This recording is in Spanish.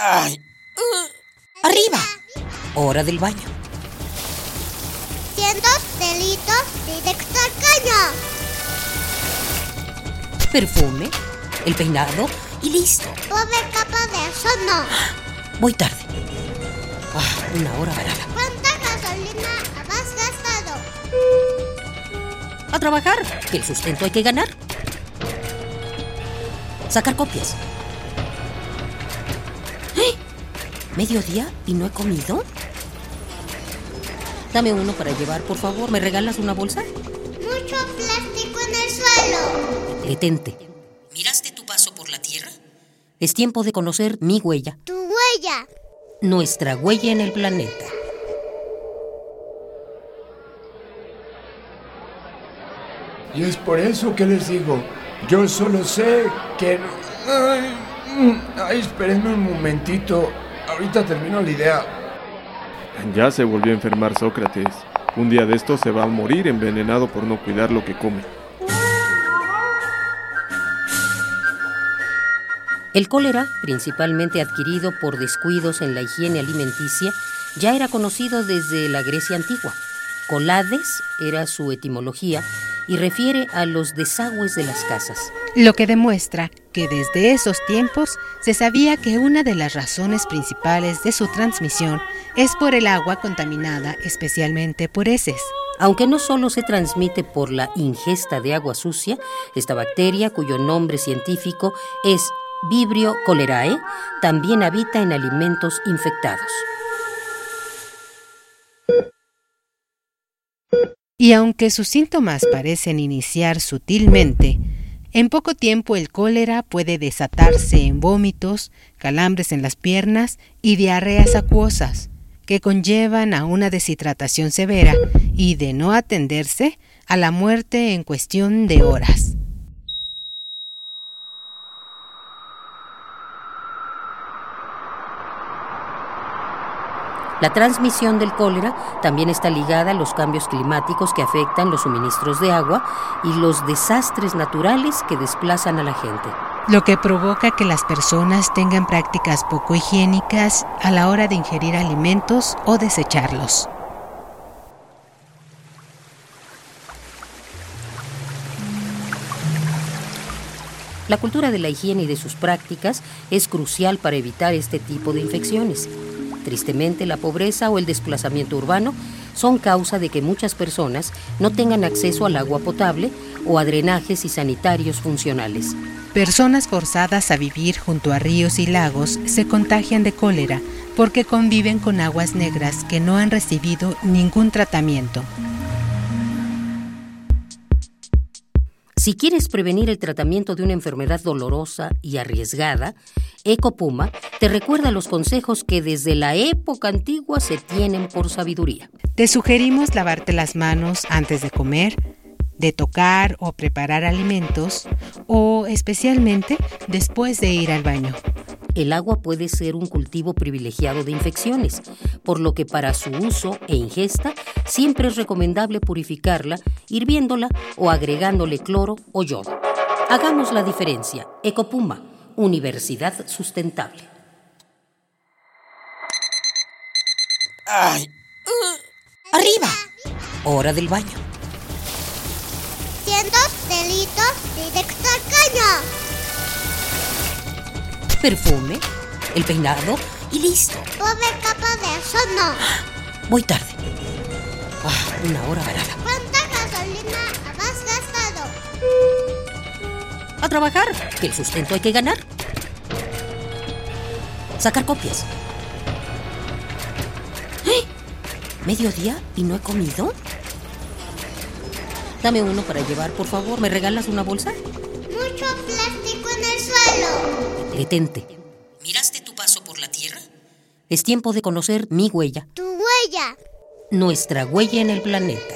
¡Ay! ¡Arriba! Hora del baño. Cientos delitos directo al caño. Perfume, el peinado y listo. Pobre capa de eso no. Voy tarde. Ah, una hora varada. ¿Cuánta gasolina has gastado? A trabajar, que el sustento hay que ganar. Sacar copias. ¿Mediodía y no he comido? Dame uno para llevar, por favor. ¿Me regalas una bolsa? Mucho plástico en el suelo. Detente. ¿Miraste tu paso por la Tierra? Es tiempo de conocer mi huella, Tu huella. nuestra huella en el planeta. Y es por eso que les digo, yo solo sé que... Ay, mm, ay, espérenme un momentito, ahorita termino la idea. Ya se volvió a enfermar Sócrates. Un día de estos se va a morir envenenado por no cuidar lo que come. El cólera, principalmente adquirido por descuidos en la higiene alimenticia, ya era conocido desde la Grecia antigua. Colades era su etimología y refiere a los desagües de las casas. Lo que demuestra que desde esos tiempos se sabía que una de las razones principales de su transmisión es por el agua contaminada, especialmente por heces. Aunque no solo se transmite por la ingesta de agua sucia, esta bacteria, cuyo nombre científico es Vibrio cholerae, también habita en alimentos infectados. Y aunque sus síntomas parecen iniciar sutilmente, en poco tiempo el cólera puede desatarse en vómitos, calambres en las piernas y diarreas acuosas, que conllevan a una deshidratación severa y, de no atenderse, a la muerte en cuestión de horas. La transmisión del cólera también está ligada a los cambios climáticos que afectan los suministros de agua y los desastres naturales que desplazan a la gente. lo que provoca que las personas tengan prácticas poco higiénicas a la hora de ingerir alimentos o desecharlos. La cultura de la higiene y de sus prácticas es crucial para evitar este tipo de infecciones. Tristemente, la pobreza o el desplazamiento urbano son causa de que muchas personas no tengan acceso al agua potable o a drenajes y sanitarios funcionales. Personas forzadas a vivir junto a ríos y lagos se contagian de cólera porque conviven con aguas negras que no han recibido ningún tratamiento. Si quieres prevenir el tratamiento de una enfermedad dolorosa y arriesgada, Ecopuma te recuerda los consejos que desde la época antigua se tienen por sabiduría. Te sugerimos lavarte las manos antes de comer, de tocar o preparar alimentos o especialmente después de ir al baño. El agua puede ser un cultivo privilegiado de infecciones, por lo que para su uso e ingesta siempre es recomendable purificarla hirviéndola o agregándole cloro o yodo. Hagamos la diferencia. Ecopuma, Universidad Sustentable. ¡Ay! ¡Arriba! Hora del baño. Cientos directo al caño. Perfume, el peinado y listo. Pobre capa de eso no. Voy tarde. Ah, una hora varada. ¿Cuánta gasolina has gastado? A trabajar, que el sustento hay que ganar. Sacar copias. ¡Eh! ¿Mediodía y no he comido? Dame uno para llevar, por favor. ¿Me regalas una bolsa? Mucho plástico en el suelo. Detente. ¿Miraste tu paso por la Tierra? Es tiempo de conocer mi huella, Tu huella. nuestra huella en el planeta.